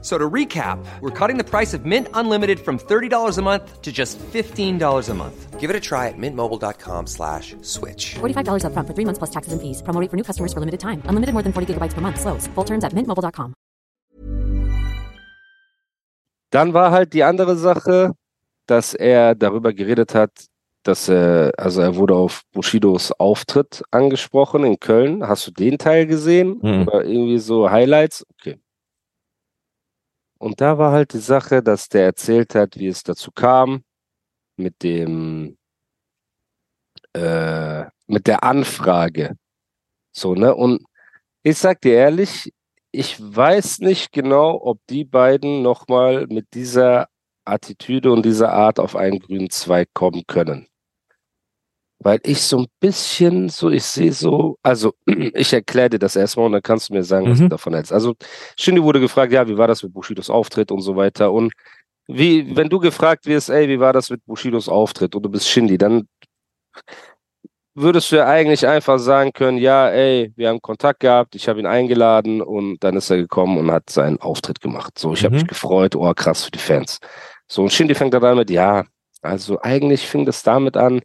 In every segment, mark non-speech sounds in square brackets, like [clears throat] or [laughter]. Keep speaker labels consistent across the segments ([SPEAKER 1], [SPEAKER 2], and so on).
[SPEAKER 1] So to recap, we're cutting the price of Mint Unlimited from $30 a month to just $15 a month.
[SPEAKER 2] Give it a try at mintmobile.com slash switch.
[SPEAKER 3] $45 upfront for three months plus taxes and fees. Promo rate for new customers for limited time. Unlimited more than 40 gigabytes per month. Slows. Full terms at mintmobile.com.
[SPEAKER 4] Dann war halt die andere Sache, dass er darüber geredet hat, dass er, also er wurde auf Bushidos Auftritt angesprochen in Köln. Hast du den Teil gesehen?
[SPEAKER 5] Mhm.
[SPEAKER 4] Oder irgendwie so Highlights? Okay. Und da war halt die Sache, dass der erzählt hat, wie es dazu kam, mit dem, äh, mit der Anfrage. So, ne? Und ich sag dir ehrlich, ich weiß nicht genau, ob die beiden nochmal mit dieser Attitüde und dieser Art auf einen grünen Zweig kommen können. Weil ich so ein bisschen so, ich sehe so, also [clears throat] ich erkläre dir das erstmal und dann kannst du mir sagen, was
[SPEAKER 5] Mhm.
[SPEAKER 4] du davon hältst. Also Shindy wurde gefragt, ja, wie war das mit Bushidos Auftritt und so weiter. Und wie, wenn du gefragt wirst, ey, wie war das mit Bushidos Auftritt und du bist Shindy, dann würdest du ja eigentlich einfach sagen können, ja, ey, wir haben Kontakt gehabt, ich habe ihn eingeladen und dann ist er gekommen und hat seinen Auftritt gemacht. So, ich habe
[SPEAKER 5] Mhm.
[SPEAKER 4] mich gefreut, oh krass für die Fans. So, und Shindy fängt dann damit, ja, also eigentlich fing das damit an,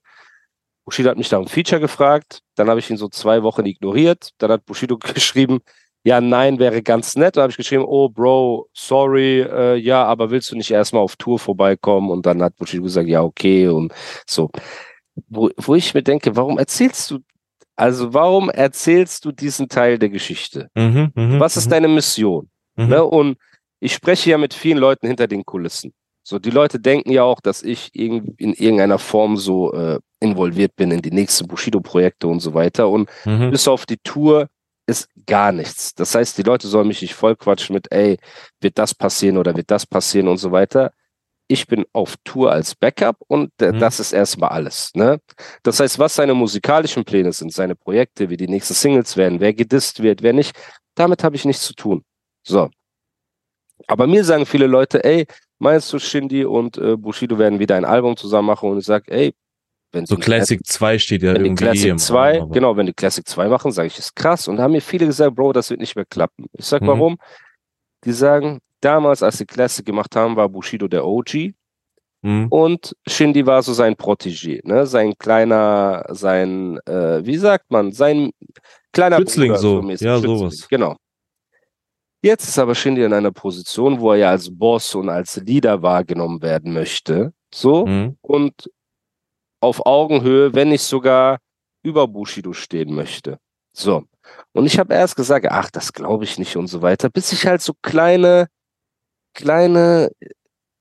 [SPEAKER 4] Bushido hat mich nach einem Feature gefragt, dann habe ich ihn so zwei Wochen ignoriert, dann hat Bushido [laughs] geschrieben, ja, nein, wäre ganz nett. Da habe ich geschrieben, oh, Bro, sorry, äh, ja, aber willst du nicht erstmal auf Tour vorbeikommen? Und dann hat Bushido gesagt, ja, okay, und so. Wo, wo ich mir denke, warum erzählst du, also warum erzählst du diesen Teil der Geschichte?
[SPEAKER 5] Mhm, mhm,
[SPEAKER 4] Was ist
[SPEAKER 5] mhm,
[SPEAKER 4] deine Mission?
[SPEAKER 5] mhm.
[SPEAKER 4] Ne? Und ich spreche ja mit vielen Leuten hinter den Kulissen. So, die Leute denken ja auch, dass ich in irgendeiner Form so äh, involviert bin in die nächsten Bushido-Projekte und so weiter. Und
[SPEAKER 5] Mhm.
[SPEAKER 4] bis auf die Tour ist gar nichts. Das heißt, die Leute sollen mich nicht vollquatschen mit, ey, wird das passieren oder wird das passieren und so weiter. Ich bin auf Tour als Backup und äh,
[SPEAKER 5] Mhm.
[SPEAKER 4] das ist erstmal alles. Ne? Das heißt, was seine musikalischen Pläne sind, seine Projekte, wie die nächsten Singles werden, wer gedisst wird, wer nicht, damit habe ich nichts zu tun. So. Aber mir sagen viele Leute, ey, meinst du, Shindy und äh, Bushido werden wieder ein Album zusammen machen? Und ich sage, ey, wenn
[SPEAKER 5] So Classic 2 steht ja
[SPEAKER 4] wenn
[SPEAKER 5] irgendwie eh
[SPEAKER 4] Classic
[SPEAKER 5] im
[SPEAKER 4] 2,
[SPEAKER 5] Raum,
[SPEAKER 4] genau, wenn die Classic 2 machen, sage ich, ist krass. Und da haben mir viele gesagt, Bro, das wird nicht mehr klappen. Ich sag,
[SPEAKER 5] Mhm.
[SPEAKER 4] warum? Die sagen, damals, als sie Classic gemacht haben, war Bushido der OG
[SPEAKER 5] Mhm.
[SPEAKER 4] und Shindy war so sein Protégé, ne? Sein kleiner, sein, äh, wie sagt man, sein kleiner
[SPEAKER 5] Schützling
[SPEAKER 4] Bruder,
[SPEAKER 5] so, ja,
[SPEAKER 4] Schützling,
[SPEAKER 5] sowas.
[SPEAKER 4] Genau. Jetzt ist aber Shindy in einer Position, wo er ja als Boss und als Leader wahrgenommen werden möchte. So
[SPEAKER 5] Mhm.
[SPEAKER 4] und auf Augenhöhe, wenn nicht sogar über Bushido stehen möchte. So. Und ich habe erst gesagt, ach, das glaube ich nicht und so weiter, bis ich halt so kleine, kleine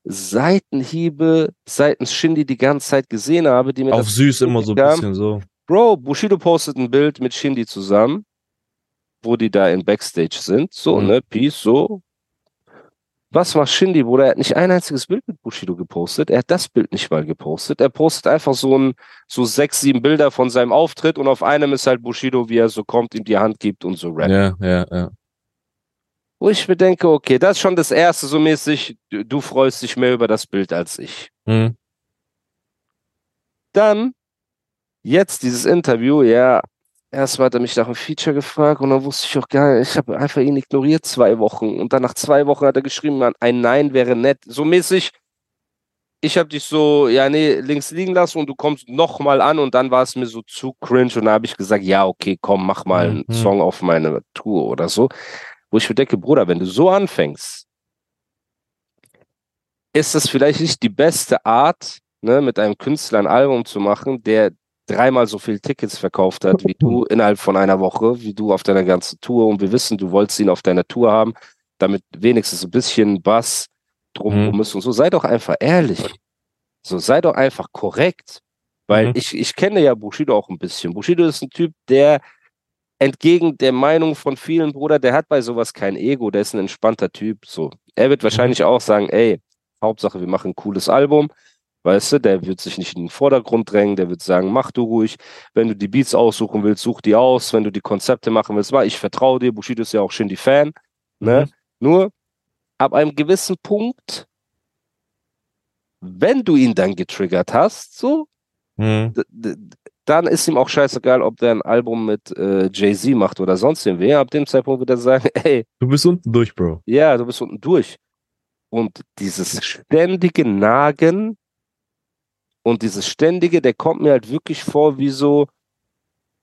[SPEAKER 4] Seitenhiebe seitens Shindy die ganze Zeit gesehen habe, die mir
[SPEAKER 5] Auf süß immer so ein bisschen so.
[SPEAKER 4] Bro, Bushido postet ein Bild mit Shindy zusammen, wo die da in Backstage sind. So,
[SPEAKER 5] Mhm.
[SPEAKER 4] ne, Peace, so. Was macht Shindy, Bruder? Er hat nicht ein einziges Bild mit Bushido gepostet. Er hat das Bild nicht mal gepostet. Er postet einfach so ein, so sechs, sieben Bilder von seinem Auftritt und auf einem ist halt Bushido, wie er so kommt, ihm die Hand gibt und so rappt.
[SPEAKER 5] Ja, ja, ja.
[SPEAKER 4] Wo ich mir denke, okay, das ist schon das erste, so mäßig, du, du freust dich mehr über das Bild als ich.
[SPEAKER 5] Mhm.
[SPEAKER 4] Dann, jetzt dieses Interview, ja, erstmal hat er mich nach einem Feature gefragt und dann wusste ich auch gar nicht, ich habe einfach ihn ignoriert zwei Wochen und dann nach zwei Wochen hat er geschrieben, man, ein Nein wäre nett. So mäßig, ich habe dich so, ja, nee, links liegen lassen und du kommst nochmal an und dann war es mir so zu cringe und dann habe ich gesagt, ja, okay, komm, mach mal einen
[SPEAKER 5] Mhm.
[SPEAKER 4] Song auf meine Tour oder so. Wo ich mir denke, Bruder, wenn du so anfängst, ist das vielleicht nicht die beste Art, ne, mit einem Künstler ein Album zu machen, der dreimal so viel Tickets verkauft hat wie du [laughs] innerhalb von einer Woche, wie du auf deiner ganzen Tour. Und wir wissen, du wolltest ihn auf deiner Tour haben, damit wenigstens ein bisschen Bass drumherum
[SPEAKER 5] Mhm.
[SPEAKER 4] ist und so. Sei doch einfach ehrlich. So, sei doch einfach korrekt. Weil
[SPEAKER 5] Mhm.
[SPEAKER 4] ich, ich kenne ja Bushido auch ein bisschen. Bushido ist ein Typ, der entgegen der Meinung von vielen, Bruder, der hat bei sowas kein Ego, der ist ein entspannter Typ. So. Er wird wahrscheinlich auch sagen, ey, Hauptsache, wir machen ein cooles Album. Weißt du, der wird sich nicht in den Vordergrund drängen, der wird sagen, mach du ruhig. Wenn du die Beats aussuchen willst, such die aus. Wenn du die Konzepte machen willst, mach. Ich vertraue dir. Bushido ist ja auch Shindy-Fan. Ne? Nur ab einem gewissen Punkt, wenn du ihn dann getriggert hast, so,
[SPEAKER 5] Mhm.
[SPEAKER 4] dann ist ihm auch scheißegal, ob der ein Album mit äh, Jay-Z macht oder sonst wer. Ab dem Zeitpunkt wird er sagen, [laughs] ey,
[SPEAKER 5] Du bist unten durch, Bro.
[SPEAKER 4] ja, du bist unten durch. Und dieses ständige Nagen und dieses ständige, der kommt mir halt wirklich vor wie so,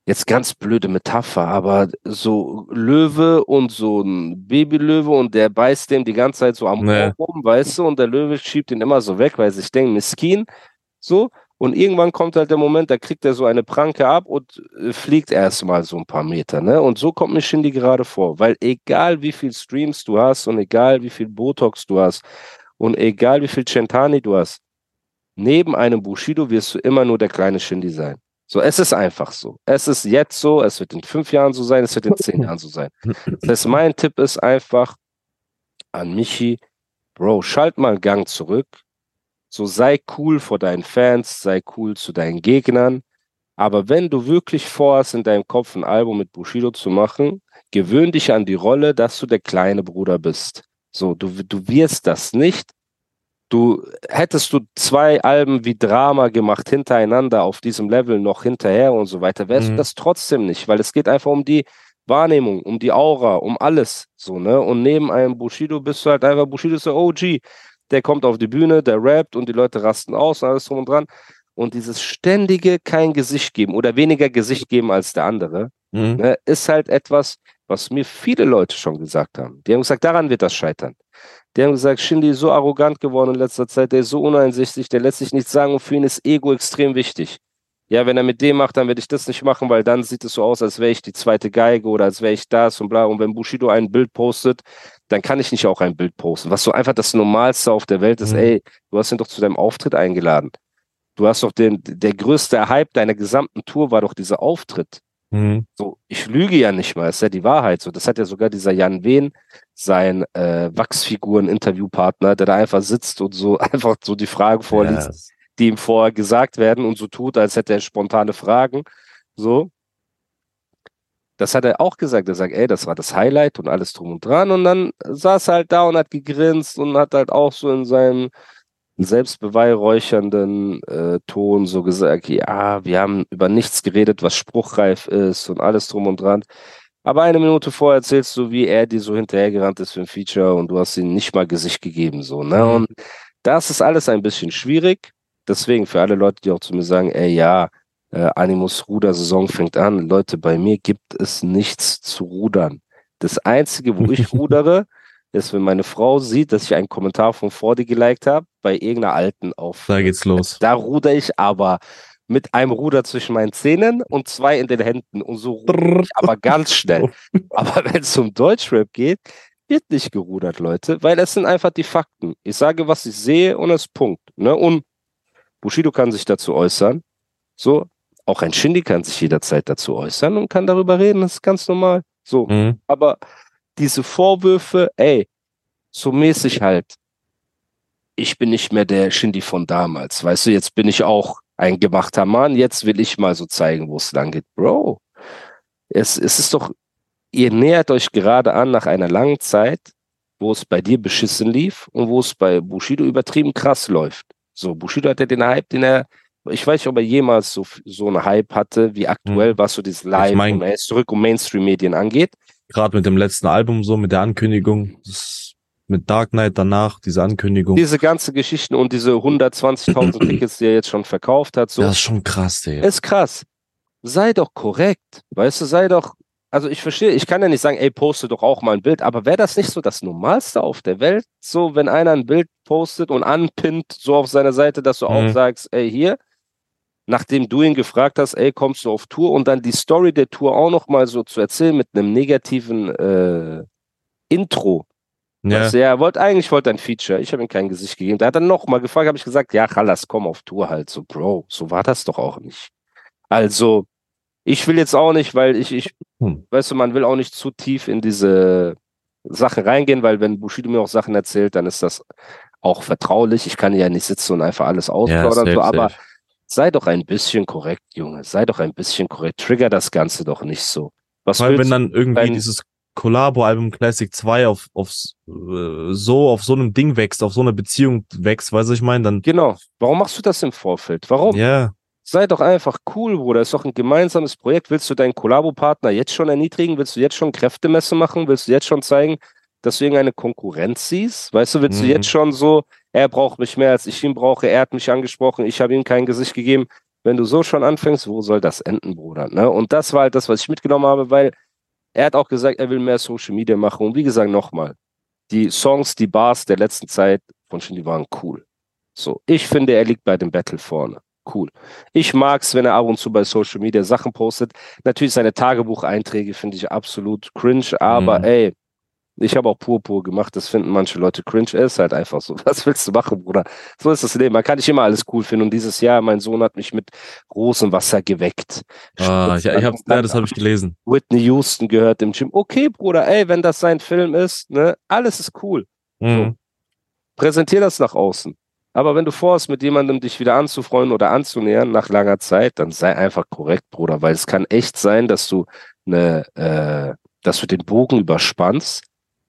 [SPEAKER 4] jetzt ganz blöde Metapher, aber so Löwe und so ein Babylöwe und der beißt dem die ganze Zeit so am
[SPEAKER 5] Nee.
[SPEAKER 4] Rum, weißt du, und der Löwe schiebt ihn immer so weg, weil sich denkt, Miskin, so. Und irgendwann kommt halt der Moment, da kriegt er so eine Pranke ab und äh, fliegt erstmal so ein paar Meter, ne? Und so kommt mir Shindy gerade vor, weil egal wie viel Streams du hast und egal wie viel Botox du hast und egal wie viel Centani du hast, neben einem Bushido wirst du immer nur der kleine Shindy sein. So, es ist einfach so. Es ist jetzt so, es wird in fünf Jahren so sein, es wird in zehn [laughs] Jahren so sein. Das heißt, mein Tipp ist einfach an Michi, Bro, schalt mal einen Gang zurück. So sei cool vor deinen Fans, sei cool zu deinen Gegnern. Aber wenn du wirklich vorhast, in deinem Kopf ein Album mit Bushido zu machen, gewöhn dich an die Rolle, dass du der kleine Bruder bist. So, du, du wirst das nicht. Du hättest du zwei Alben wie Drama gemacht hintereinander auf diesem Level noch hinterher und so weiter, wärst
[SPEAKER 5] Mhm.
[SPEAKER 4] du das trotzdem nicht, weil es geht einfach um die Wahrnehmung, um die Aura, um alles, so, ne? Und neben einem Bushido bist du halt einfach, Bushido ist der OG. Der kommt auf die Bühne, der rappt und die Leute rasten aus und alles drum und dran. Und dieses ständige kein Gesicht geben oder weniger Gesicht geben als der andere,
[SPEAKER 5] Mhm.
[SPEAKER 4] ne, ist halt etwas, was mir viele Leute schon gesagt haben. Die haben gesagt, daran wird das scheitern. Die haben gesagt, Shindy ist so arrogant geworden in letzter Zeit, der ist so uneinsichtig, der lässt sich nichts sagen und für ihn ist Ego extrem wichtig. Ja, wenn er mit dem macht, dann werde ich das nicht machen, weil dann sieht es so aus, als wäre ich die zweite Geige oder als wäre ich das und bla. Und wenn Bushido ein Bild postet, dann kann ich nicht auch ein Bild posten. Was so einfach das Normalste auf der Welt ist,
[SPEAKER 5] Mhm.
[SPEAKER 4] ey, du hast ihn doch zu deinem Auftritt eingeladen. Du hast doch den, der größte Hype deiner gesamten Tour war doch dieser Auftritt.
[SPEAKER 5] Mhm.
[SPEAKER 4] So, ich lüge ja nicht mal, ist ja die Wahrheit. So, das hat ja sogar dieser Jan Wehn, sein äh, Wachsfiguren-Interviewpartner, der da einfach sitzt und so [laughs] einfach so die Fragen vorliest,
[SPEAKER 5] Ja.
[SPEAKER 4] die ihm vorher gesagt werden und so tut, als hätte er spontane Fragen. So. Das hat er auch gesagt. Er sagt, ey, das war das Highlight und alles drum und dran. Und dann saß er halt da und hat gegrinst und hat halt auch so in seinem selbstbeweihräuchernden äh, Ton so gesagt, ja, wir haben über nichts geredet, was spruchreif ist und alles drum und dran. Aber eine Minute vorher erzählst du, wie er dir so hinterhergerannt ist für ein Feature und du hast ihm nicht mal Gesicht gegeben, so, ne?
[SPEAKER 5] Mhm.
[SPEAKER 4] Und das ist alles ein bisschen schwierig. Deswegen für alle Leute, die auch zu mir sagen, ey, ja, äh, Animus Ruder-Saison fängt an. Leute, bei mir gibt es nichts zu rudern. Das Einzige, wo ich [laughs] rudere, ist, wenn meine Frau sieht, dass ich einen Kommentar von Fordi geliked habe, bei irgendeiner alten auf.
[SPEAKER 5] Da geht's los.
[SPEAKER 4] Da ruder ich aber mit einem Ruder zwischen meinen Zähnen und zwei in den Händen und so ruder ich aber ganz schnell. [laughs] Aber wenn es um Deutschrap geht, wird nicht gerudert, Leute, weil es sind einfach die Fakten. Ich sage, was ich sehe und es Punkt. Ne? Und Bushido kann sich dazu äußern. So, auch ein Shindy kann sich jederzeit dazu äußern und kann darüber reden. Das ist ganz normal. So,
[SPEAKER 5] Mhm.
[SPEAKER 4] aber diese Vorwürfe, ey, so mäßig halt, ich bin nicht mehr der Shindy von damals, weißt du, jetzt bin ich auch ein gemachter Mann, jetzt will ich mal so zeigen, wo es lang geht. Bro, es, es ist doch, ihr nähert euch gerade an nach einer langen Zeit, wo es bei dir beschissen lief und wo es bei Bushido übertrieben krass läuft. So, Bushido hatte den Hype, den er, ich weiß nicht, ob er jemals so, so einen Hype hatte, wie aktuell,
[SPEAKER 5] Mhm.
[SPEAKER 4] was so dieses Live
[SPEAKER 5] mein-
[SPEAKER 4] und er zurück um Mainstream-Medien angeht.
[SPEAKER 5] Gerade mit dem letzten Album so, mit der Ankündigung, mit Dark Knight danach, diese Ankündigung.
[SPEAKER 4] Diese ganze Geschichten und diese 120.000 [clears throat] Tickets, die er jetzt schon verkauft hat, so,
[SPEAKER 5] das ist schon krass, Digga.
[SPEAKER 4] ist krass. Sei doch korrekt. Weißt du, sei doch, also ich verstehe, ich kann ja nicht sagen, ey, poste doch auch mal ein Bild, aber wäre das nicht so das Normalste auf der Welt? So, wenn einer ein Bild postet und anpinnt, so auf seiner Seite, dass du auch
[SPEAKER 5] Mhm.
[SPEAKER 4] sagst, ey, hier, nachdem du ihn gefragt hast, ey, kommst du auf Tour und dann die Story der Tour auch noch mal so zu erzählen mit einem negativen äh, Intro.
[SPEAKER 5] ja.
[SPEAKER 4] Du, ja, er wollte eigentlich wollte ein Feature. Ich habe ihm kein Gesicht gegeben. Da hat er noch mal gefragt, habe ich gesagt, ja, Chalas, komm auf Tour halt. So, Bro, so war das doch auch nicht. Also, ich will jetzt auch nicht, weil ich, ich,
[SPEAKER 5] Hm.
[SPEAKER 4] weißt du, man will auch nicht zu tief in diese Sachen reingehen, weil wenn Bushido mir auch Sachen erzählt, dann ist das auch vertraulich. Ich kann ja nicht sitzen und einfach alles
[SPEAKER 5] Ja,
[SPEAKER 4] ausplaudern.
[SPEAKER 5] safe,
[SPEAKER 4] so, aber
[SPEAKER 5] safe.
[SPEAKER 4] Sei doch ein bisschen korrekt, Junge. Sei doch ein bisschen korrekt. Trigger das Ganze doch nicht so. Was
[SPEAKER 5] Weil
[SPEAKER 4] willst
[SPEAKER 5] wenn dann irgendwie
[SPEAKER 4] wenn-
[SPEAKER 5] dieses Collabo-Album Classic 2 auf, auf äh, so, auf so einem Ding wächst, auf so eine Beziehung wächst, weißt du, ich meine, dann.
[SPEAKER 4] Genau. Warum machst du das im Vorfeld? Warum?
[SPEAKER 5] Ja.
[SPEAKER 4] Sei doch einfach cool, Bruder. Ist doch ein gemeinsames Projekt. Willst du deinen Kollabo-Partner jetzt schon erniedrigen? Willst du jetzt schon Kräftemesse machen? Willst du jetzt schon zeigen, dass du irgendeine Konkurrenz siehst? Weißt du, willst
[SPEAKER 5] Mhm.
[SPEAKER 4] du jetzt schon so, er braucht mich mehr, als ich ihn brauche, er hat mich angesprochen, ich habe ihm kein Gesicht gegeben. Wenn du so schon anfängst, wo soll das enden, Bruder? Ne? Und das war halt das, was ich mitgenommen habe, weil er hat auch gesagt, er will mehr Social Media machen. Und wie gesagt, nochmal, die Songs, die Bars der letzten Zeit von Shindy waren cool. So, ich finde, er liegt bei dem Battle vorne. Cool. Ich mag's, wenn er ab und zu bei Social Media Sachen postet. Natürlich seine Tagebucheinträge finde ich absolut cringe, aber
[SPEAKER 5] Mhm.
[SPEAKER 4] ey, ich habe auch Purpur gemacht, das finden manche Leute cringe. Er ist halt einfach so. [laughs] Was willst du machen, Bruder? So ist das Leben. Man kann nicht immer alles cool finden. Und dieses Jahr, mein Sohn hat mich mit Rosenwasser geweckt.
[SPEAKER 5] Ah, ich, ich hab, ja, das habe ich gelesen.
[SPEAKER 4] Whitney Houston gehört im Gym. Okay, Bruder, ey, wenn das sein Film ist, ne, alles ist cool.
[SPEAKER 5] Mhm.
[SPEAKER 4] Präsentier das nach außen. Aber wenn du vorhast, mit jemandem dich wieder anzufreuen oder anzunähern nach langer Zeit, dann sei einfach korrekt, Bruder, weil es kann echt sein, dass du ne, äh, dass du den Bogen überspannst,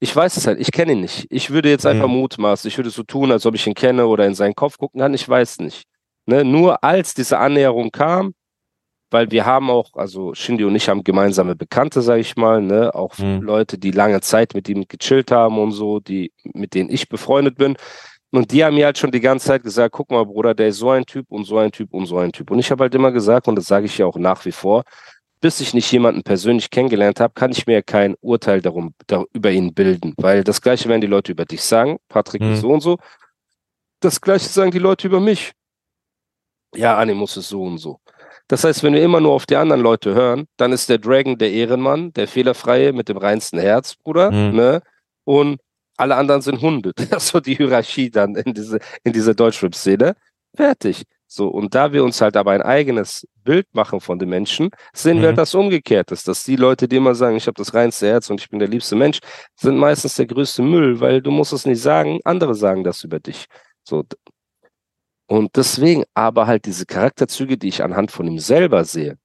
[SPEAKER 4] ich weiß es halt, ich kenne ihn nicht. Ich würde jetzt einfach
[SPEAKER 5] Mhm.
[SPEAKER 4] mutmaßen, ich würde so tun, als ob ich ihn kenne oder in seinen Kopf gucken kann, ich weiß nicht. Ne? Nur als diese Annäherung kam, weil wir haben auch, also Shindy und ich haben gemeinsame Bekannte, sage ich mal, ne? auch
[SPEAKER 5] Mhm.
[SPEAKER 4] Leute, die lange Zeit mit ihm gechillt haben und so, die, mit denen ich befreundet bin. Und die haben mir halt schon die ganze Zeit gesagt, guck mal, Bruder, der ist so ein Typ und so ein Typ und so ein Typ. Und ich habe halt immer gesagt, und das sage ich ja auch nach wie vor, bis ich nicht jemanden persönlich kennengelernt habe, kann ich mir kein Urteil darum, da, über ihn bilden. Weil das Gleiche werden die Leute über dich sagen, Patrick
[SPEAKER 5] Mhm.
[SPEAKER 4] ist so und so. Das Gleiche sagen die Leute über mich. Ja, Animus ist so und so. Das heißt, wenn wir immer nur auf die anderen Leute hören, dann ist der Dragon der Ehrenmann, der Fehlerfreie mit dem reinsten Herz, Bruder,
[SPEAKER 5] Mhm.
[SPEAKER 4] ne? Und alle anderen sind Hunde. [laughs] Das ist so die Hierarchie dann in diese, in dieser Deutschrap-Szene. Fertig. So, und da wir uns halt aber ein eigenes Bild machen von den Menschen, sehen wir
[SPEAKER 5] Mhm.
[SPEAKER 4] das Umgekehrtes, dass die Leute, die immer sagen, ich habe das reinste Herz und ich bin der liebste Mensch, sind meistens der größte Müll, weil du musst es nicht sagen, andere sagen das über dich. So. Und deswegen aber halt diese Charakterzüge, die ich anhand von ihm selber sehe,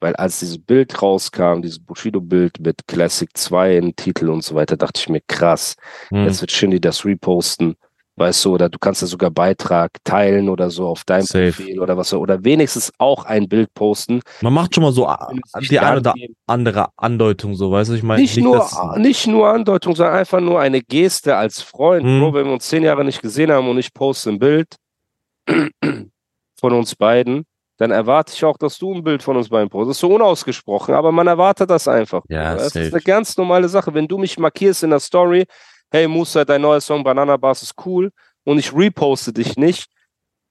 [SPEAKER 4] weil als dieses Bild rauskam, dieses Bushido-Bild mit Classic 2 in Titel und so weiter, dachte ich mir, krass,
[SPEAKER 5] Mhm.
[SPEAKER 4] Jetzt wird Shindy das reposten, weißt du, oder du kannst ja sogar Beitrag teilen oder so auf deinem
[SPEAKER 5] Safe.
[SPEAKER 4] Profil oder was, oder wenigstens auch ein Bild posten.
[SPEAKER 5] Man macht schon mal so die eine oder andere Andeutung, so, weißt du, ich meine,
[SPEAKER 4] Nicht, nur,
[SPEAKER 5] dass-
[SPEAKER 4] nicht nur Andeutung, sondern einfach nur eine Geste als Freund.
[SPEAKER 5] Mhm.
[SPEAKER 4] Bro, wenn wir uns zehn Jahre nicht gesehen haben und ich poste ein Bild [clears throat] von uns beiden, dann erwarte ich auch, dass du ein Bild von uns beiden postest. So unausgesprochen, aber man erwartet das einfach.
[SPEAKER 5] Ja,
[SPEAKER 4] das ist eine ganz normale Sache. Wenn du mich markierst in der Story, hey Musa, dein neuer Song Banana Bars ist cool und ich reposte dich nicht,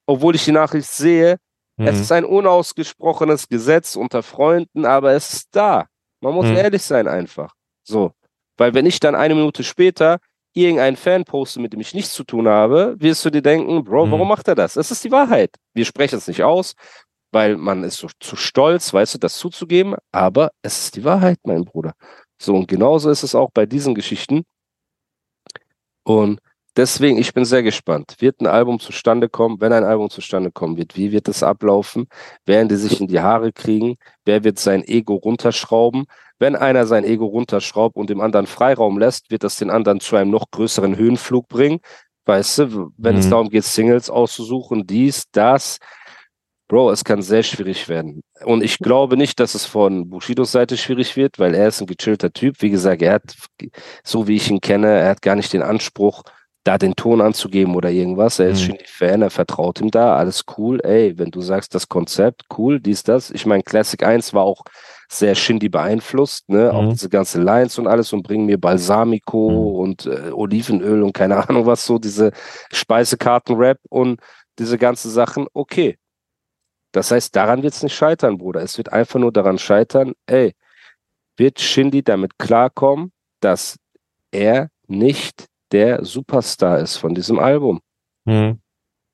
[SPEAKER 4] obwohl ich die Nachricht sehe, es
[SPEAKER 5] Mhm.
[SPEAKER 4] ist ein unausgesprochenes Gesetz unter Freunden, aber es ist da. Man muss
[SPEAKER 5] Mhm.
[SPEAKER 4] ehrlich sein einfach. So. Weil wenn ich dann eine Minute später irgendeinen Fan poste, mit dem ich nichts zu tun habe, wirst du dir denken, Bro,
[SPEAKER 5] Mhm.
[SPEAKER 4] warum macht er das? Es ist die Wahrheit. Wir sprechen es nicht aus, weil man ist so, zu stolz, weißt du, das zuzugeben, aber es ist die Wahrheit, mein Bruder. So, und genauso ist es auch bei diesen Geschichten. Und Deswegen, ich bin sehr gespannt. Wird ein Album zustande kommen? Wenn ein Album zustande kommen wird, wie wird es ablaufen? Werden die sich in die Haare kriegen? Wer wird sein Ego runterschrauben? Wenn einer sein Ego runterschraubt und dem anderen Freiraum lässt, wird das den anderen zu einem noch größeren Höhenflug bringen. Weißt du, wenn mhm. es darum geht, Singles auszusuchen, dies, das. Bro, es kann sehr schwierig werden. Und ich glaube nicht, dass es von Bushidos Seite schwierig wird, weil er ist ein gechillter Typ. Wie gesagt, er hat, so wie ich ihn kenne, er hat gar nicht den Anspruch, da den Ton anzugeben oder irgendwas. Er ist mhm. schon die Fan, er vertraut ihm da, alles cool. Ey, wenn du sagst, das Konzept, cool, dies, das. Ich meine, Classic 1 war auch sehr Shindy beeinflusst, ne? Mhm. Auch diese ganze Lines und alles und bringen mir Balsamico mhm. und äh, Olivenöl und keine [laughs] Ahnung was so, diese Speisekarten-Rap und diese ganzen Sachen, okay. Das heißt, daran wird es nicht scheitern, Bruder. Es wird einfach nur daran scheitern, ey, wird Shindy damit klarkommen, dass er nicht der Superstar ist von diesem Album. Mhm.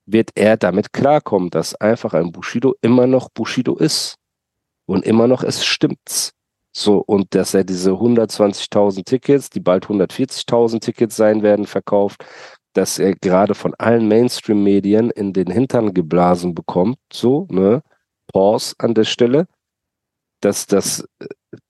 [SPEAKER 4] Wird er damit klarkommen, dass einfach ein Bushido immer noch Bushido ist und immer noch es stimmt's. So, und dass er diese 120.000 Tickets, die bald 140.000 Tickets sein werden, verkauft, dass er gerade von allen Mainstream-Medien in den Hintern geblasen bekommt, so, ne? Pause an der Stelle. Dass das,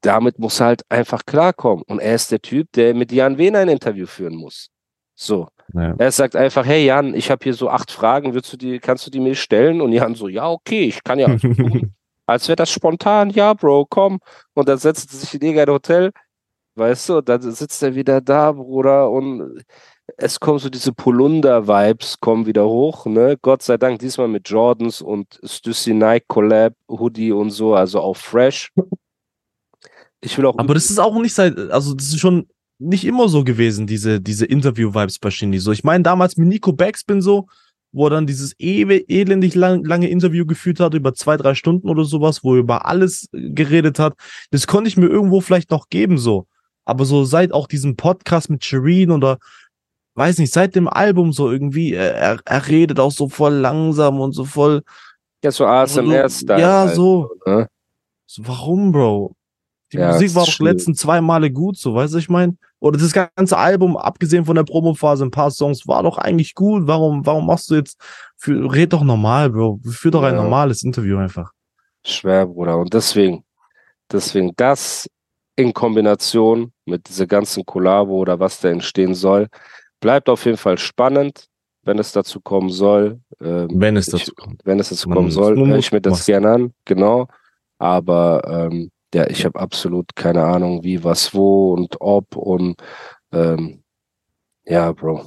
[SPEAKER 4] damit muss er halt einfach klarkommen. Und er ist der Typ, der mit Jan Wehner ein Interview führen muss. So. Ja. Er sagt einfach, hey Jan, ich habe hier so acht Fragen, willst du die, kannst du die mir stellen? Und Jan so, ja, okay, ich kann ja. [laughs] Als wäre das spontan, ja, Bro, komm. Und dann setzt er sich in irgendein Hotel, weißt du, dann sitzt er wieder da, Bruder, und es kommen so diese Polunder-Vibes, kommen wieder hoch, ne? Gott sei Dank diesmal mit Jordans und Stussy Nike Collab, Hoodie und so, also auch fresh.
[SPEAKER 5] Ich will auch. Aber das ist auch nicht seit, also das ist schon nicht immer so gewesen, diese, diese Interview-Vibes bei Shindy. So, ich meine, damals mit Nico Backspin so, wo er dann dieses elendig lang, lange Interview geführt hat, über zwei, drei Stunden oder sowas, wo er über alles geredet hat. Das konnte ich mir irgendwo vielleicht noch geben, so. Aber so seit auch diesem Podcast mit Shireen oder weiß nicht, seit dem Album so irgendwie, er, er redet auch so voll langsam und so voll.
[SPEAKER 4] Ja, so ASMR-Style.
[SPEAKER 5] Ja, halt, so. Ne? so. Warum, Bro? Die ja, Musik war auch die letzten zwei Male gut, so, weißt du, ich meine? Oder das ganze Album, abgesehen von der Promophase, ein paar Songs, war doch eigentlich gut. Warum, warum machst du jetzt, für, red doch normal, Bro. Führ doch ein ja. normales Interview einfach.
[SPEAKER 4] Schwer, Bruder. Und deswegen, deswegen das in Kombination mit dieser ganzen Kollabo oder was da entstehen soll, bleibt auf jeden Fall spannend, wenn es dazu kommen soll.
[SPEAKER 5] Ähm, wenn es dazu kommt.
[SPEAKER 4] Wenn es dazu kommen soll, höre ich mir das gerne an, genau. Aber ähm, ja, ich habe absolut keine Ahnung, wie, was, wo und ob und ähm, ja, Bro.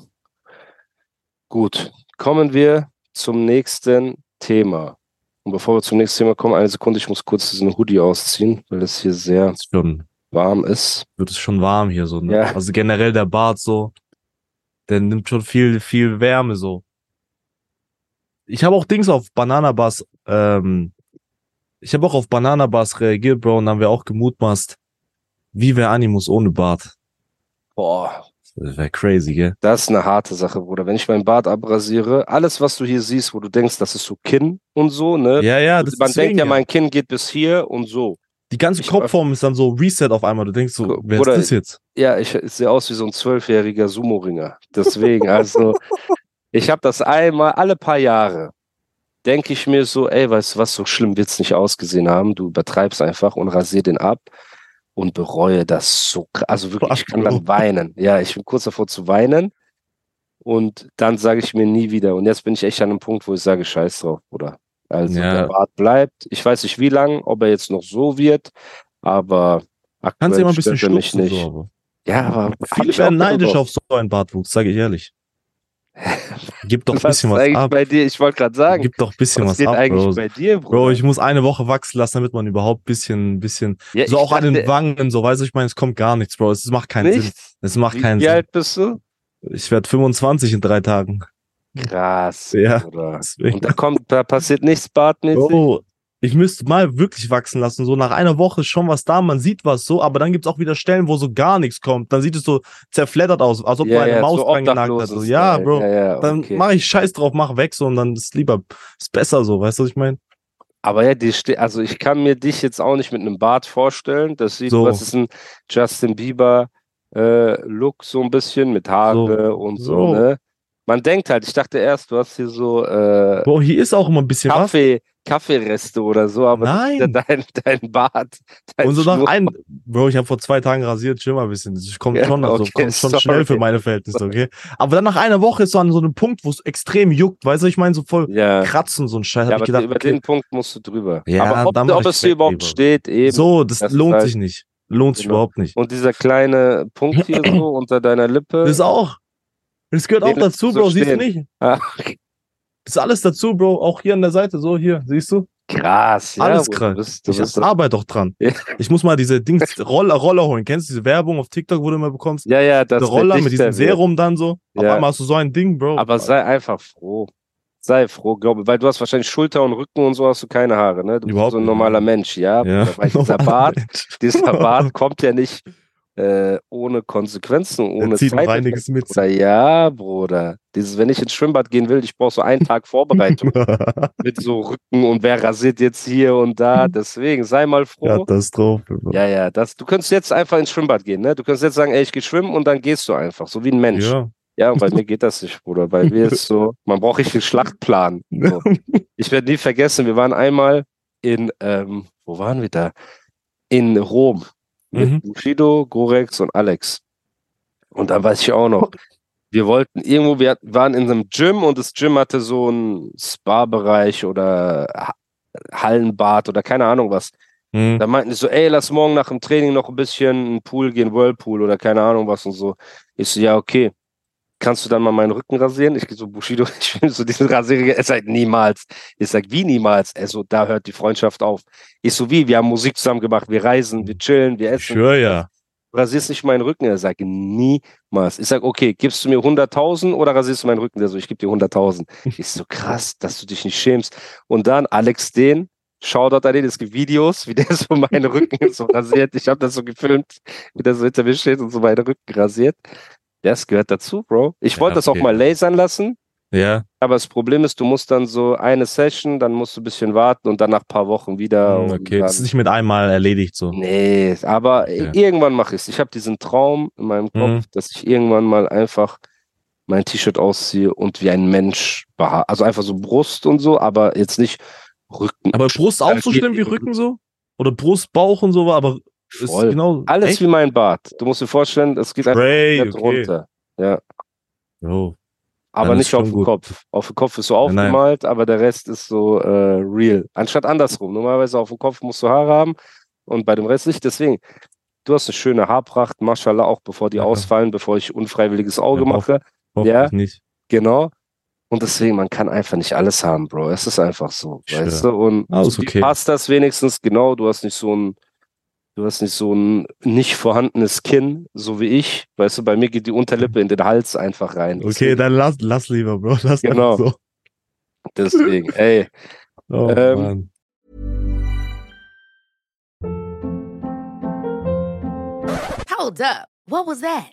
[SPEAKER 4] Gut, kommen wir zum nächsten Thema. Und bevor wir zum nächsten Thema kommen, eine Sekunde, ich muss kurz diesen Hoodie ausziehen, weil es hier sehr schon warm ist.
[SPEAKER 5] Wird es schon warm hier so, ne? Ja. Also generell der Bart so, der nimmt schon viel, viel Wärme so. Ich habe auch Dings auf Banana Bass ähm, ich habe auch auf Banana Bars reagiert, Bro, und dann haben wir auch gemutmaßt, wie wäre Animus ohne Bart?
[SPEAKER 4] Boah.
[SPEAKER 5] Das wäre crazy, gell?
[SPEAKER 4] Das ist eine harte Sache, Bruder. Wenn ich meinen Bart abrasiere, alles, was du hier siehst, wo du denkst, das ist so Kinn und so, ne?
[SPEAKER 5] Ja, ja, das
[SPEAKER 4] Man denkt ja, mein Kinn geht bis hier und so.
[SPEAKER 5] Die ganze Kopfform ist dann so Reset auf einmal. Du denkst so, wer Bruder, ist das jetzt?
[SPEAKER 4] Ja, ich, ich sehe aus wie so ein zwölfjähriger Sumo-Ringer. Deswegen, also, [laughs] ich habe das einmal alle paar Jahre denke ich mir so, ey, weißt du was, so schlimm wird's nicht ausgesehen haben. Du übertreibst einfach und rasier den ab und bereue das so krass. Also wirklich, ich kann dann weinen. Ja, ich bin kurz davor zu weinen. Und dann sage ich mir nie wieder. Und jetzt bin ich echt an einem Punkt, wo ich sage, scheiß drauf, Bruder. Also ja. der Bart bleibt. Ich weiß nicht wie lang, ob er jetzt noch so wird, aber
[SPEAKER 5] aktuell Kannst du immer ein bisschen mich nicht. So.
[SPEAKER 4] Ja, aber
[SPEAKER 5] viele werden neidisch auf so einen Bartwuchs, sage ich ehrlich. [laughs] Gib doch ein bisschen was, was ab.
[SPEAKER 4] bei dir? Ich wollte gerade sagen.
[SPEAKER 5] Gib doch ein bisschen was, was ab, eigentlich Bro. bei dir, Bro? Bro, ich muss eine Woche wachsen lassen, damit man überhaupt ein bisschen, bisschen, ja, so auch dachte, an den Wangen, so, weißt du, ich meine, es kommt gar nichts, Bro. Es macht keinen nichts? Sinn. Es macht Wie keinen Sinn. Wie
[SPEAKER 4] alt bist du?
[SPEAKER 5] Ich werde 25 in drei Tagen. [laughs]
[SPEAKER 4] Krass.
[SPEAKER 5] Ja.
[SPEAKER 4] Und da kommt, da passiert nichts bartmäßig.
[SPEAKER 5] Bro, ich müsste mal wirklich wachsen lassen. So nach einer Woche ist schon was da, man sieht was so, aber dann gibt's auch wieder Stellen, wo so gar nichts kommt. Dann sieht es so zerfleddert aus, als ob ja, du eine ja, Maus so dran genagt. So, ja, Bro. Ja, ja, okay. Dann mache ich Scheiß drauf, mach weg so und dann ist lieber, ist besser so, weißt du, was ich meine?
[SPEAKER 4] Aber ja, die also ich kann mir dich jetzt auch nicht mit einem Bart vorstellen. Das sieht, so. was ist ein Justin Bieber äh, Look so ein bisschen mit Haare so. und so, so, ne? Man denkt halt, ich dachte erst, du hast hier so. Äh,
[SPEAKER 5] Bro, hier ist auch immer ein bisschen
[SPEAKER 4] Kaffee, was. Kaffeereste oder so, aber
[SPEAKER 5] Nein.
[SPEAKER 4] Dein, dein Bart. Dein
[SPEAKER 5] und so nach einem, Bro, ich habe vor zwei Tagen rasiert, chill mal ein bisschen. Ich komme ja, schon, also okay, komm schon schnell für meine Verhältnisse, okay? Aber dann nach einer Woche ist so an so einem Punkt, wo es extrem juckt, weißt du, ich meine, so voll ja. kratzen, so ein Scheiß.
[SPEAKER 4] Ja, aber
[SPEAKER 5] gedacht,
[SPEAKER 4] über okay. den Punkt musst du drüber. Ja, aber ob, ob es hier überhaupt steht, eben.
[SPEAKER 5] So, das, das lohnt sich nicht. Lohnt sich genau. überhaupt nicht.
[SPEAKER 4] Und dieser kleine Punkt hier so [clears throat] unter deiner Lippe.
[SPEAKER 5] Das auch. Das gehört auch dazu, Bro, siehst du nicht? Das ist alles dazu, Bro. Auch hier an der Seite, so hier, siehst du?
[SPEAKER 4] Krass,
[SPEAKER 5] ja. Alles krass. Bist, ich bist arbeite doch dran. Ja. Ich muss mal diese Dings Roller, Roller holen. Kennst du diese Werbung auf TikTok, wo du immer bekommst?
[SPEAKER 4] Ja, ja, das
[SPEAKER 5] Der Roller mit diesem Serum dann so. Ja. Auf einmal hast du so ein Ding, Bro.
[SPEAKER 4] Aber sei einfach froh. Sei froh, glaube weil du hast wahrscheinlich Schulter und Rücken und so hast du keine Haare, ne? Du
[SPEAKER 5] Überhaupt
[SPEAKER 4] bist so ein normaler Mensch, ja.
[SPEAKER 5] ja.
[SPEAKER 4] Weil [laughs] dieser Bart, dieser Bart kommt ja nicht äh, ohne Konsequenzen, ohne
[SPEAKER 5] Zeit. einiges mit.
[SPEAKER 4] Oder ja, Bruder. Dieses, wenn ich ins Schwimmbad gehen will, ich brauche so einen Tag Vorbereitung [laughs] mit so Rücken und wer rasiert jetzt hier und da. Deswegen sei mal froh.
[SPEAKER 5] Katastrophe.
[SPEAKER 4] Ja, ja. Das, du könntest jetzt einfach ins Schwimmbad gehen, ne? Du könntest jetzt sagen, ey, ich gehe schwimmen und dann gehst du einfach, so wie ein Mensch.
[SPEAKER 5] Ja.
[SPEAKER 4] Ja, und bei mir geht das nicht, Bruder. Bei mir ist so, man braucht richtig einen Schlachtplan. So. [laughs] Ich werde nie vergessen, wir waren einmal in, ähm, wo waren wir da? In Rom mit mhm. Bushido, Gorex und Alex. Und da weiß ich auch noch, wir wollten irgendwo, wir waren in einem Gym und das Gym hatte so einen Spa-Bereich oder Hallenbad oder keine Ahnung was. Mhm. Da meinten die so, ey, lass morgen nach dem Training noch ein bisschen in den Pool gehen, Whirlpool oder keine Ahnung was und so. Ich so, ja, okay kannst du dann mal meinen Rücken rasieren? Ich gehe so, Bushido, [laughs] ich will so diesen Rasierer. Er sagt, niemals. Ich sag, wie niemals? Er so, da hört die Freundschaft auf. Ich so, wie? Wir haben Musik zusammen gemacht, wir reisen, wir chillen, wir essen.
[SPEAKER 5] Sure, ja.
[SPEAKER 4] Du rasierst nicht meinen Rücken? Er sagt, niemals. Ich sag, okay, gibst du mir 100.000 oder rasierst du meinen Rücken? Der so, ich gebe dir 100.000. [laughs] Ich so, krass, dass du dich nicht schämst. Und dann Alex Den, Shoutout an den, es gibt Videos, wie der so meinen Rücken so rasiert. Ich habe das so gefilmt, wie der so hinter mir steht und so meinen Rücken rasiert. Das gehört dazu, Bro. Ich wollte ja, okay. das auch mal lasern lassen.
[SPEAKER 5] Ja.
[SPEAKER 4] Aber das Problem ist, du musst dann so eine Session, dann musst du ein bisschen warten und dann nach ein paar Wochen wieder.
[SPEAKER 5] Hm, okay, das ist nicht mit einmal erledigt so.
[SPEAKER 4] Nee, aber ja. irgendwann mache ich es. Ich habe diesen Traum in meinem Kopf, mhm. dass ich irgendwann mal einfach mein T-Shirt ausziehe und wie ein Mensch behaart. Also einfach so Brust und so, aber jetzt nicht Rücken.
[SPEAKER 5] Aber Brust auch so schlimm wie Rücken so? Oder Brust, Bauch und so, aber
[SPEAKER 4] Voll. Genau, Alles echt? wie mein Bart. Du musst dir vorstellen, es geht
[SPEAKER 5] Spray, einfach okay. runter.
[SPEAKER 4] Ja.
[SPEAKER 5] Oh.
[SPEAKER 4] Aber nicht auf dem Kopf. Auf dem Kopf ist so aufgemalt, nein. aber der Rest ist so äh, real. Anstatt andersrum. Normalerweise auf dem Kopf musst du Haare haben und bei dem Rest nicht. Deswegen, du hast eine schöne Haarpracht, Maschallah, auch bevor die ja. ausfallen, bevor ich unfreiwilliges Auge ja, mache.
[SPEAKER 5] Hoff, ja, nicht.
[SPEAKER 4] genau. Und deswegen, man kann einfach nicht alles haben, Bro. Es ist einfach so, weißt du? Und
[SPEAKER 5] ah, okay.
[SPEAKER 4] passt das wenigstens genau. Du hast nicht so ein Du hast nicht so ein nicht vorhandenes Kinn, so wie ich. Weißt du, bei mir geht die Unterlippe in den Hals einfach rein.
[SPEAKER 5] Okay, Deswegen. dann lass, lass lieber, Bro. Lass
[SPEAKER 4] genau.
[SPEAKER 5] So.
[SPEAKER 4] Deswegen, [laughs] ey.
[SPEAKER 5] Oh, ähm.
[SPEAKER 6] Hold up. What was that?